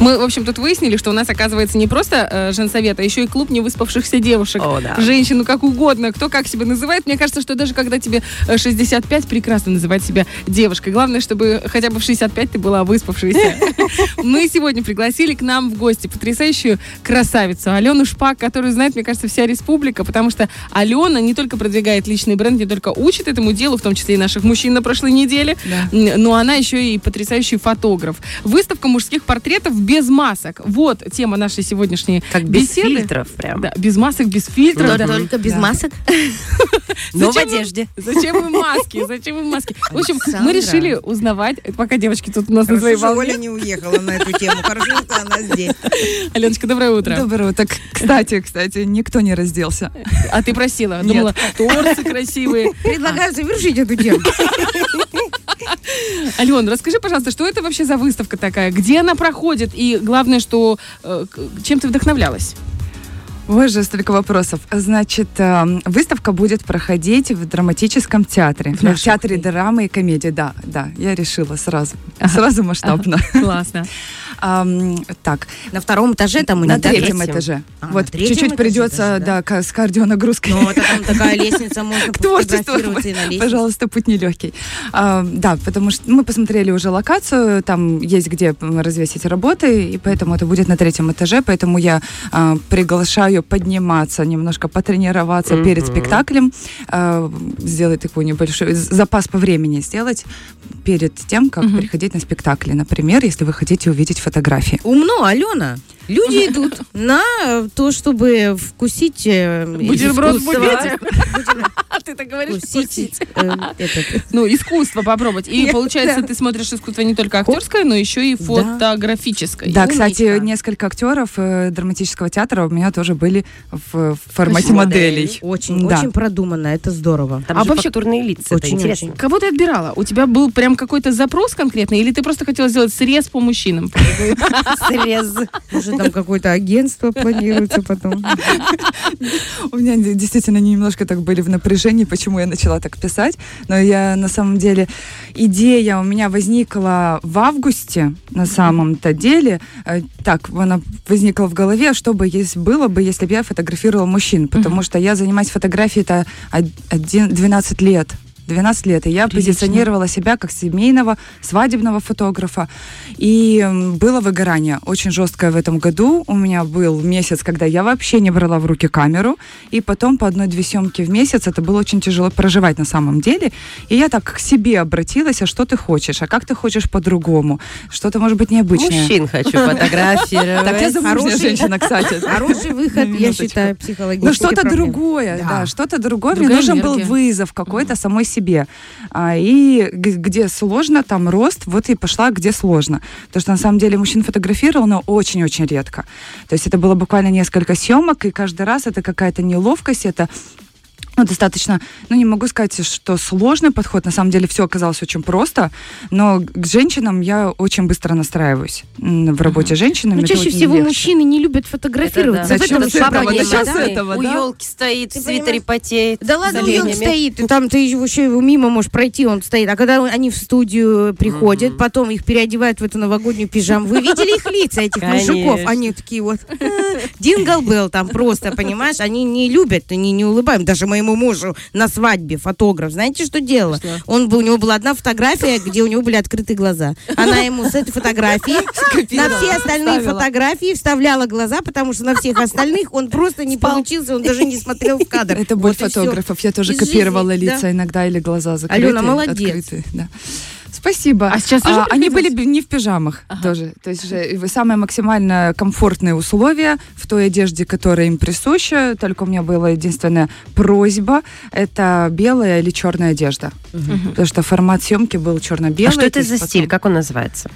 Мы, в общем, тут выяснили, что у нас, оказывается, не просто э, женсовет, а еще и клуб невыспавшихся девушек. О, да. Женщин, ну как угодно, кто как себя называет. Мне кажется, что даже когда тебе э, 65, прекрасно называть себя девушкой. Главное, чтобы хотя бы в 65 ты была выспавшейся. Мы сегодня пригласили к нам в гости потрясающую красавицу Алену Шпак, которую знает, мне кажется, вся республика, потому что Алена не только продвигает личный бренд, не только учит этому делу, в том числе и наших мужчин на прошлой неделе, м, но она еще и потрясающий фотограф. Выставка мужских портретов без масок. Вот тема нашей сегодняшней Как без беседы. фильтров прям. Да, без масок, без фильтров. Но да. только без Да. масок. Но в одежде. Зачем вы маски? Зачем вы маски? В общем, мы решили узнавать, пока девочки тут у нас на своей волне. Оля не уехала на эту тему. Хорошо, что она здесь. Аленочка, доброе утро. Доброе утро. Кстати, кстати, никто не разделся. А ты просила, думала, торсы красивые. Предлагаю завершить эту тему. Ален, расскажи, пожалуйста, что это вообще за выставка такая? Где она проходит? И главное, что э, чем ты вдохновлялась? Боже, столько вопросов. Значит, э, выставка будет проходить в драматическом театре. В, нашем. театре драмы и комедии, да, да, я решила сразу. Ага. Сразу масштабно. Классно. Ам, так, На втором этаже там у на третьем третьем? этаже. А, на вот третьем чуть-чуть этаже придется, даже, да? да, с кардионагрузкой. Ну, это там такая лестница, можно к творчеству. фотографироваться и на лестнице. Пожалуйста, путь нелегкий. А, да, потому что мы посмотрели уже локацию, там есть где развесить работы, и поэтому это будет на третьем этаже, поэтому я а, приглашаю подниматься, немножко потренироваться Мгм. перед спектаклем, а, сделать такой небольшой запас по времени сделать перед тем, как Мгм. приходить на спектакли. Например, если вы хотите увидеть фотографии. Умно, Алена. Люди идут на то, чтобы вкусить э, Бутерброд в искусство. буфете. Бутерброд. А ты так говоришь, Вкусить э. Ну, искусство попробовать. И получается, ты смотришь искусство не только актерское, но еще и фотографическое. Да, кстати, несколько актеров э, драматического театра у меня тоже были в, формате моделей. Очень, очень продуманно, это здорово. А вообще- фактурные лица. Это Очень, интересно. Кого ты отбирала? У тебя был прям какой-то запрос конкретный, или ты просто хотела сделать срез по мужчинам? Срез. Может, там какое-то агентство планируется потом. У меня действительно немножко так были в напряжении, почему я начала так писать. Но я на самом деле идея у меня возникла в августе на самом-то деле. Э, Так, она возникла в голове, что бы было бы, если бы я фотографировала мужчин, потому что я занимаюсь фотографией-то од- один- 12 лет. 12 лет, и я Прилично. позиционировала себя как семейного, свадебного фотографа. И было выгорание очень жесткое в этом году. У меня был месяц, когда я вообще не брала в руки камеру, и потом по одной-две съемки в месяц это было очень тяжело проживать на самом деле. И я так к себе обратилась, а что ты хочешь, а как ты хочешь по-другому, что-то может быть необычное. Мужчин хочу фотографировать. Так я замужняя женщина, кстати. Хороший выход, я считаю, психологически. Ну что-то другое, Да. что-то другое. Мне нужен был вызов какой-то самой себе. А, и где сложно, там рост, вот и пошла, где сложно. Потому что на самом деле мужчин фотографировал, но очень-очень редко. То есть это было буквально несколько съемок, и каждый раз это какая-то неловкость, это ну, достаточно, ну, не могу сказать, что сложный подход. На самом деле все оказалось очень просто, но к женщинам я очень быстро настраиваюсь в работе с женщинами. Ну, это чаще всего легче. мужчины не любят фотографироваться. да. В этом проблема, Начнём да? этого, У да? елки стоит, Ты в свитере понимаешь? потеет. Да ладно, у елки стоит, и там ты еще его мимо можешь пройти, он стоит. А когда они в студию приходят, Мгм. потом их переодевают в эту новогоднюю пижаму. Вы видели их лица, этих Конечно. мужиков? Они такие вот, Дингл был там просто, понимаешь? Они не любят, они не улыбаем. Даже моему мужу на свадьбе фотограф, знаете, что делала? Что? Он был, у него была одна фотография, где у него были открытые глаза. Она ему с этой фотографии на все остальные фотографии вставляла глаза, потому что на всех остальных он просто не получился, он даже не смотрел в кадр. Это боль фотографов. Я тоже копировала лица иногда или глаза закрыты. Алена, молодец. открыты, да. Спасибо. А сейчас тоже они были не в пижамах Ага. тоже. То есть самые максимально комфортные условия в той одежде, которая им присуща. Только у меня была единственная просьба: это белая или черная одежда, потому что формат съемки был черно-белый. А что то это за потом- стиль? Как он называется?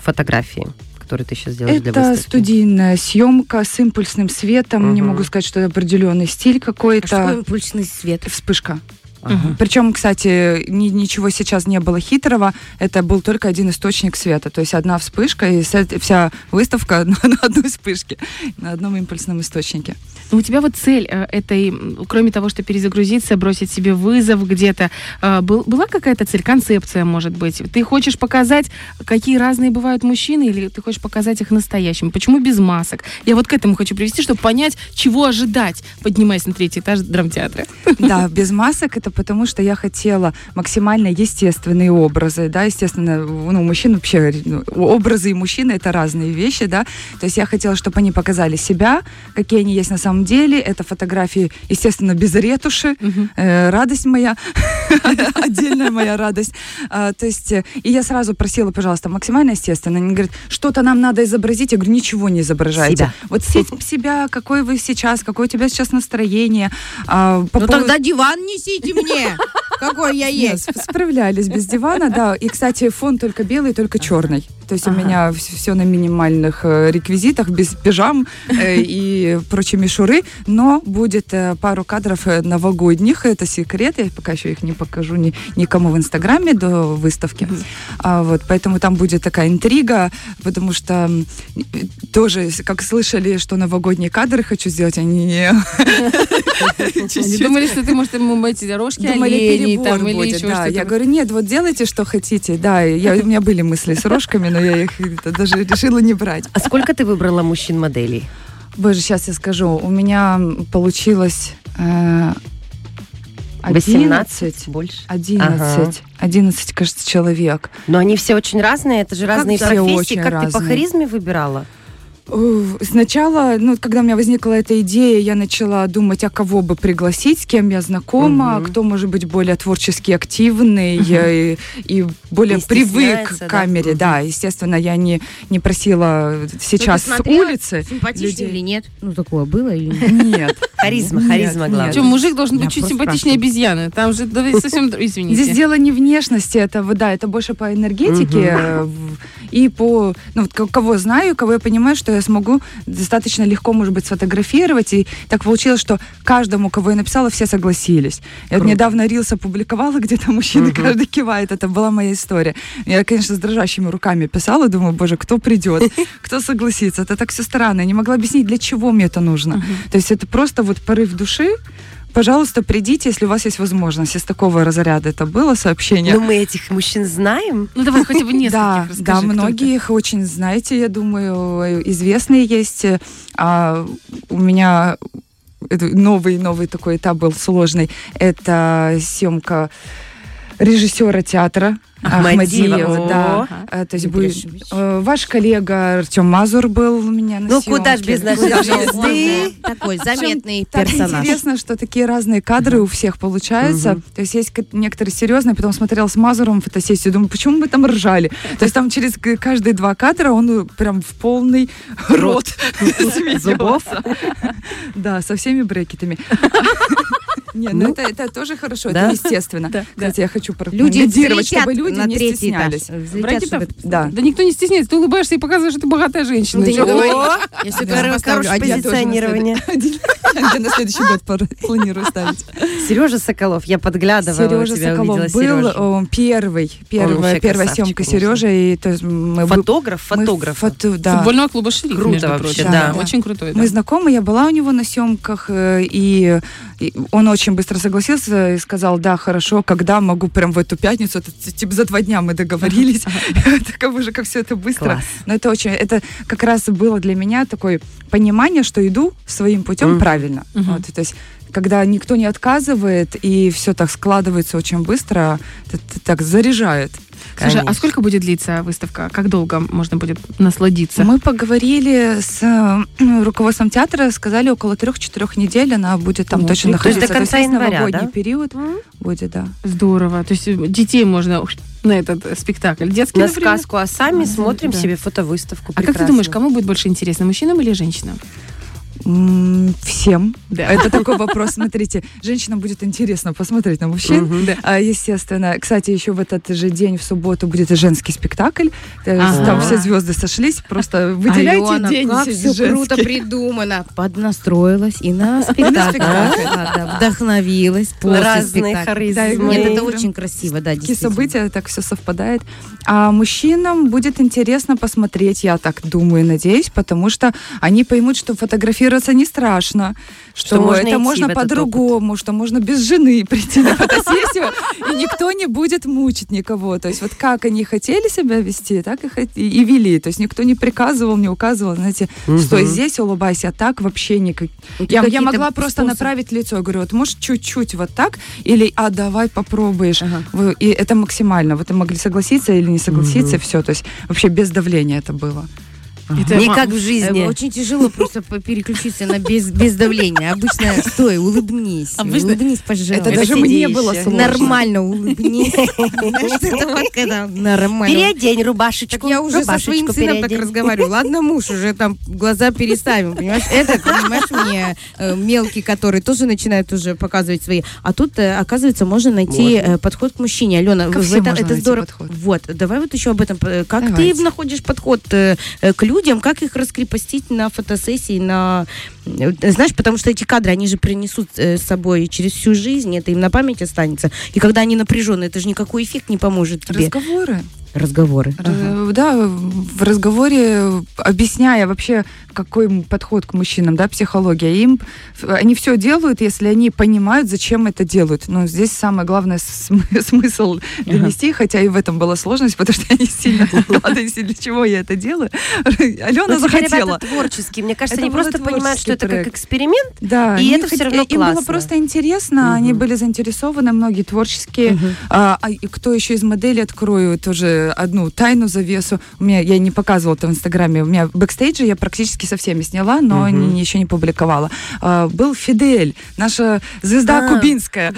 Фотографии, которые ты сейчас делаешь для Это выставки. студийная съемка с импульсным светом. Не Мгм. могу сказать, что это определенный стиль А что какой-то. импульсный свет? Вспышка. Ага. Причем, кстати, ни- ничего сейчас не было хитрого. Это был только один источник света. То есть одна вспышка, и вся выставка на, на одной вспышке, на одном импульсном источнике. Ну, у тебя вот цель э, этой, кроме того, что перезагрузиться, бросить себе вызов где-то, э, был- была какая-то цель, концепция, может быть? Ты хочешь показать, какие разные бывают мужчины, или ты хочешь показать их настоящими? Почему без масок? Я вот к этому хочу привести, чтобы понять, чего ожидать, поднимаясь на третий этаж драмтеатра. Да, без масок это потому, что я хотела максимально естественные образы, да, естественно, ну, мужчин вообще образы и мужчины это разные вещи, да, то есть я хотела, чтобы они показали себя, какие они есть на самом деле, это фотографии, естественно, без ретуши, Э, радость моя, отдельная моя радость. А, то есть, и я сразу просила, пожалуйста, максимально естественно. Они говорят, что-то нам надо изобразить. Я говорю, ничего не изображайте. Себя. Вот се- себя, какой вы сейчас, какое у тебя сейчас настроение. А, по Ну поводу- тогда диван несите мне, 你！Какой я есть. сп- справлялись без дивана, да. И, кстати, фон только белый, только черный. То есть у меня все на минимальных э, реквизитах, без пижам э, и прочей мишуры. Но будет э, пару кадров э, новогодних. Это секрет. Я пока еще их не покажу ни- никому в Инстаграме до выставки. А, вот, поэтому там будет такая интрига, потому что тоже, как слышали, что новогодние кадры хочу сделать, они не... Они думали, что ты, может, ему эти дорожки Думали, перебор там, или будет, еще да. Я говорю, нет, вот делайте, что хотите. Да, я, у меня были мысли с рожками, но я их даже решила не брать. А сколько ты выбрала мужчин-моделей? Боже, сейчас я скажу. У меня получилось э, 11, Больше? 11, 11, кажется, человек. Но они все очень разные, это же разные все профессии. очень как ты по разные. харизме выбирала? Э, Сначала, ну, когда у меня возникла эта идея, я начала думать, а кого бы пригласить, с кем я знакома, Мгм. кто может быть более творчески активный э, и, и более привык к да? камере. Мгм. Да, естественно, я не, не просила сейчас с смотрела? улицы. Симпатичный людей. или нет? Ну, такое было или нет? Нет. Харизма, харизма нет. главное. Че, мужик должен быть чуть симпатичнее обезьяны. Там же да, совсем, извините. Здесь дело не внешности, это да, это больше по энергетике э, и по, ну, вот кого знаю, кого я понимаю, что я смогу достаточно легко, может быть, сфотографировать. И так получилось, что каждому, кого я написала, все согласились. Я Круто. недавно Рилс опубликовала, где там мужчины, каждый кивает. Это была моя история. Я, конечно, с дрожащими руками писала, думаю, боже, кто придет, кто согласится. Это так все странно. Я не могла объяснить, для чего мне это нужно. То есть это просто вот порыв души, Пожалуйста, придите, если у вас есть возможность. Из такого разряда это было сообщение. Но мы этих мужчин знаем. Ну давай хотя бы нескольких Да, расскажи, да, их очень знаете, я думаю, известные есть. А у меня это новый новый такой этап был сложный. Это съемка режиссера театра Ахмадиева. Ахмадиева, да. Ага. Э, То есть будет, э, ваш коллега Артем Мазур был у меня на Ну, куда ж съемке. без нашей звезды? Такой заметный так персонаж. интересно, что такие разные кадры у всех получаются. То есть есть некоторые серьезные, потом смотрел с Мазуром фотосессию, думаю, почему мы там ржали? То есть там через каждые два кадра он э, прям в полный рот Зубов. Да, со всеми брекетами. Не, ну Ну, это, это тоже хорошо, да. это естественно. Да, да. Кстати, я хочу прокомментировать, чтобы люди на не третий стеснялись. Взлетят, чтобы- Да. Да никто не стесняется, ты улыбаешься и показываешь, что ты богатая женщина. Ну, да. О, Я поставлю Хорошее позиционирование. Я на следующий год планирую ставить. Сережа Соколов, я подглядывала Сережа Соколов был первый, первая, съемка бы- Фотограф, фотограф. фото- да. Футбольного клуба «Шериф», Круто вообще, да. Очень крутой, да. Мы знакомы, я была у него на съемках, э, и, и он очень быстро согласился и сказал, да, хорошо, когда могу прям в эту пятницу, это типа за два дня мы договорились, так уже как все это быстро. Но это очень, это как раз было для меня такое понимание, что иду своим путем правильно. То есть когда никто не отказывает, и все так складывается очень быстро, это, это так заряжает. Слушай, а сколько будет длиться выставка? Как долго можно будет насладиться? Мы поговорили с э, руководством театра, сказали около трех-четырех недель она будет там О, точно прикольно. То есть находиться. до конца есть января, новогодний да? период М? будет, да. Здорово. То есть э, детей можно на этот спектакль. Детский, На например? сказку, а сами Ага, смотрим да. себе фотовыставку. А как ты думаешь, кому будет больше интересно, мужчинам или женщинам? Всем. Да. Это такой вопрос. Смотрите, женщинам будет интересно посмотреть на мужчин. Мгм. Да. А, Естественно. Кстати, еще в этот же день, в субботу, будет и женский спектакль. Ага. Там все звезды сошлись. Просто выделяйте Алена, день как женский. все круто придумано. Поднастроилась и на спектакль. Вдохновилась после Разные харизмы. Нет, это очень красиво, да, Такие события, так все совпадает. А мужчинам будет интересно посмотреть, я так думаю, надеюсь, потому что они поймут, что фотографироваться не страшно, что, Что можно это можно по-другому, что можно без жены прийти на фотосессию, и никто не будет мучить никого. То есть вот как они хотели себя вести, так и, вели. То есть никто не приказывал, не указывал, знаете, стой здесь, улыбайся, а так вообще никак. У тебя Я, я могла просто направить лицо. Говорю, вот может чуть-чуть вот так, или а давай попробуешь. Вы- И это максимально. Вот и могли согласиться или не согласиться, все. То есть вообще без давления это было. Это Не ма- как в Э, жизни. Очень тяжело просто переключиться на без, без давления. Обычно стой, улыбнись. Обычно- Улыбнись, пожалуйста. Это Это даже мне было сложно. Нормально улыбнись. Это нормально. Переодень рубашечку. я уже со своим сыном так разговариваю. Ладно, муж уже там глаза переставим, понимаешь? Этот, понимаешь, мне э, мелкий, который тоже начинает уже показывать свои. А тут, э, оказывается, можно найти э, подход к мужчине. Алена, это здорово. Вот, давай вот еще об этом. э, Как ты находишь подход э, э, к людям, как их раскрепостить на фотосессии, на... э, Знаешь, потому что эти кадры, они же принесут э, с собой через всю жизнь, это им на память останется. И когда они напряженные, это же никакой эффект не поможет тебе. Разговоры. Разговоры. Р- Да, в разговоре, объясняя вообще, какой подход к мужчинам, да, психология. Им, они все делают, если они понимают, зачем это делают. Но здесь самое главное см- смысл донести, хотя и в этом была сложность, потому что не сильно догадываюсь, для чего я это делаю. Алена Ну, захотела. ребята творческие. Мне кажется, они просто понимают, что это как эксперимент. Да, И они это хот- равно Им было классно. просто интересно, они были заинтересованы, многие творческие. А, а кто еще из моделей открою тоже одну тайну завесу. У меня я не показывала это в Инстаграме. У меня бэкстейджи я практически со всеми сняла, но Мгм. не- еще не публиковала. А, был Фидель, наша звезда А, кубинская.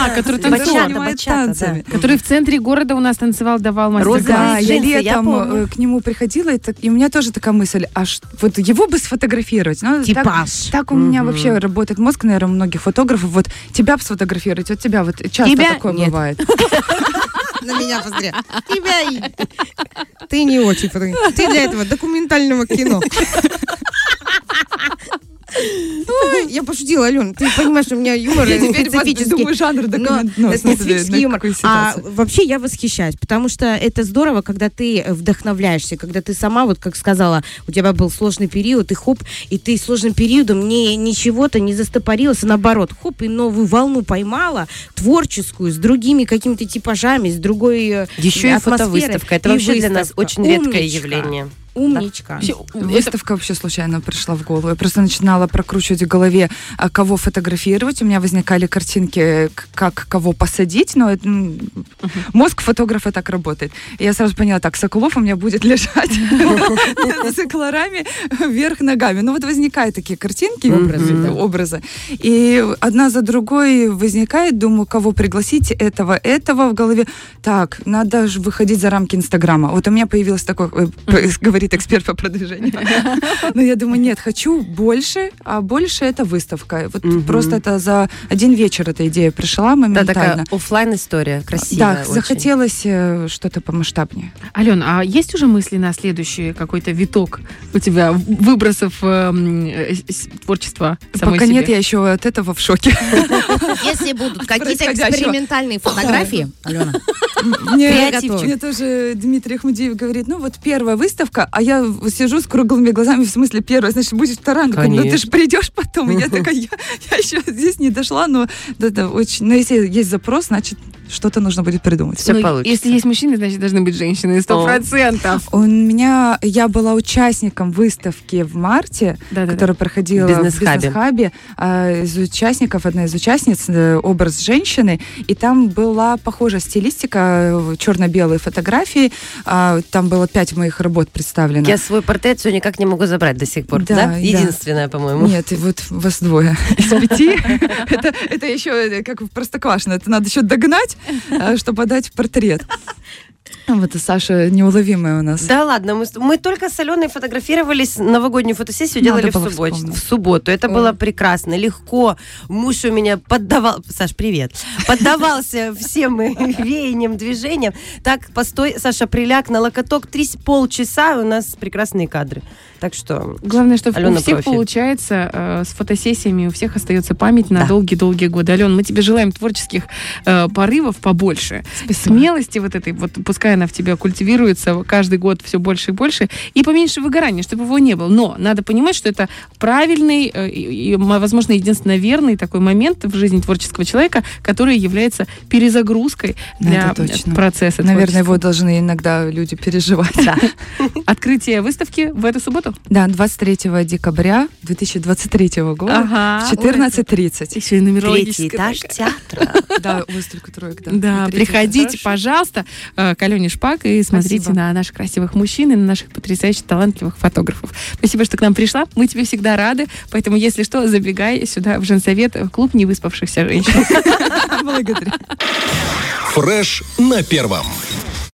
А, который бачата, танцами. Который в центре города у нас танцевал, давал Розовые мастер-класс. Да, я летом э, к нему приходила, и, так- и у меня тоже такая мысль, а ш- вот его бы сфотографировать. Ну, так- Типаж. Так у меня вообще работает мозг, наверное, у многих фотографов. Вот тебя бы сфотографировать, вот тебя вот часто Тебя такое нет. бывает. На меня посмотри. Тебя. Ты не очень фотографируешь. Ты для этого документального кино. Ой, Я пошутила, Алена. Ты понимаешь, у меня юмор Я теперь специфический. думаю, жанр Но специфический юмор. А вообще я восхищаюсь, потому что это здорово, когда ты вдохновляешься, когда ты сама, вот как сказала, у тебя был сложный период, и хоп, и ты сложным периодом не ничего-то не застопорилась, а наоборот, хоп, и новую волну поймала, творческую, с другими какими-то типажами, с другой э, Еще и фотовыставка. Это И вообще для нас выставка. очень редкое Умничка. явление. Умничка. Вообще, это- Выставка вообще случайно пришла в голову. Я просто начинала прокручивать в голове, а, кого фотографировать. У меня возникали картинки, как кого посадить, но это, м, мозг фотографа так работает. И я сразу поняла, так, Соколов у меня будет лежать с колорами вверх ногами. Ну вот возникают такие картинки, Образы. И одна за другой возникает, думаю, кого пригласить, этого, этого в голове. Так, надо же выходить за рамки Инстаграма. Вот у меня появилось такое, э, говорит эксперт по продвижению. Но я думаю, нет, хочу больше, а больше это выставка. Вот Мгм. просто это за один вечер эта идея пришла Да, моментально. такая оффлайн история красивая. Да, очень. захотелось э, что-то помасштабнее. Ален, а есть уже мысли на следующий какой-то виток у тебя выбросов э, с- творчества самой Пока себе? нет, я еще от этого в шоке. Если будут какие-то экспериментальные фотографии, Алена, Мне, тоже Дмитрий Ахмадиев говорит, ну вот первая выставка, а я сижу с круглыми глазами, в смысле первая, значит, будет вторая. Ну ты же придешь потом. Я такая, я, я еще здесь не дошла, но да, да, очень. Но если есть запрос, значит, что-то нужно будет придумать. Всё Ну, получится. Если есть мужчины, значит, должны быть женщины, сто процентов. У меня, я была участником выставки в марте, Да-да-да. которая проходила В бизнес-хабе. в бизнес-хабе. А, Из участников, одна из участниц, э, образ женщины, и там была похожая стилистика, э, черно-белые фотографии, а, там было пять моих работ представлено. Я свой портрет все никак не могу забрать до сих пор, Да, да? да. Единственное, по-моему. Нет, и вот вас двое из пяти. Это, это еще э, как в Простоквашино. Это надо еще догнать, э, чтобы подать портрет. Вот Саша неуловимая у нас. Да ладно, мы, мы только с Аленой фотографировались, новогоднюю фотосессию Надо делали в, субботу, в субботу. Это было прекрасно, легко. Муж у меня поддавал... Саш, привет. Поддавался всем веяниям, движениям. Так, постой, Саша, приляг на локоток три полчаса, у нас прекрасные кадры. Так что... Главное, что Алена у всех профи. получается э, с фотосессиями, у всех остается память на Да. долгие-долгие годы. Алена, мы тебе желаем творческих э, порывов побольше, смелости вот этой, вот пускай она в тебя культивируется каждый год все больше и больше, и поменьше выгорания, чтобы его не было. Но надо понимать, что это правильный э, и, возможно, единственно верный такой момент в жизни творческого человека, который является перезагрузкой для процесса Наверное, его должны иногда люди переживать. Да. Открытие выставки в эту субботу? Да, 23 декабря 2023 года Ага. в 14.30. Еще и Третий нумерологическая этаж такая. театра. Да, только троек, да. Третий приходите, этаж. пожалуйста, э, Алене Шпак и смотрите Спасибо. на наших красивых мужчин и на наших потрясающих талантливых фотографов. Спасибо, что к нам пришла. Мы тебе всегда рады. Поэтому, если что, забегай сюда в женсовет, в клуб невыспавшихся женщин. Благодарю. Фреш на первом.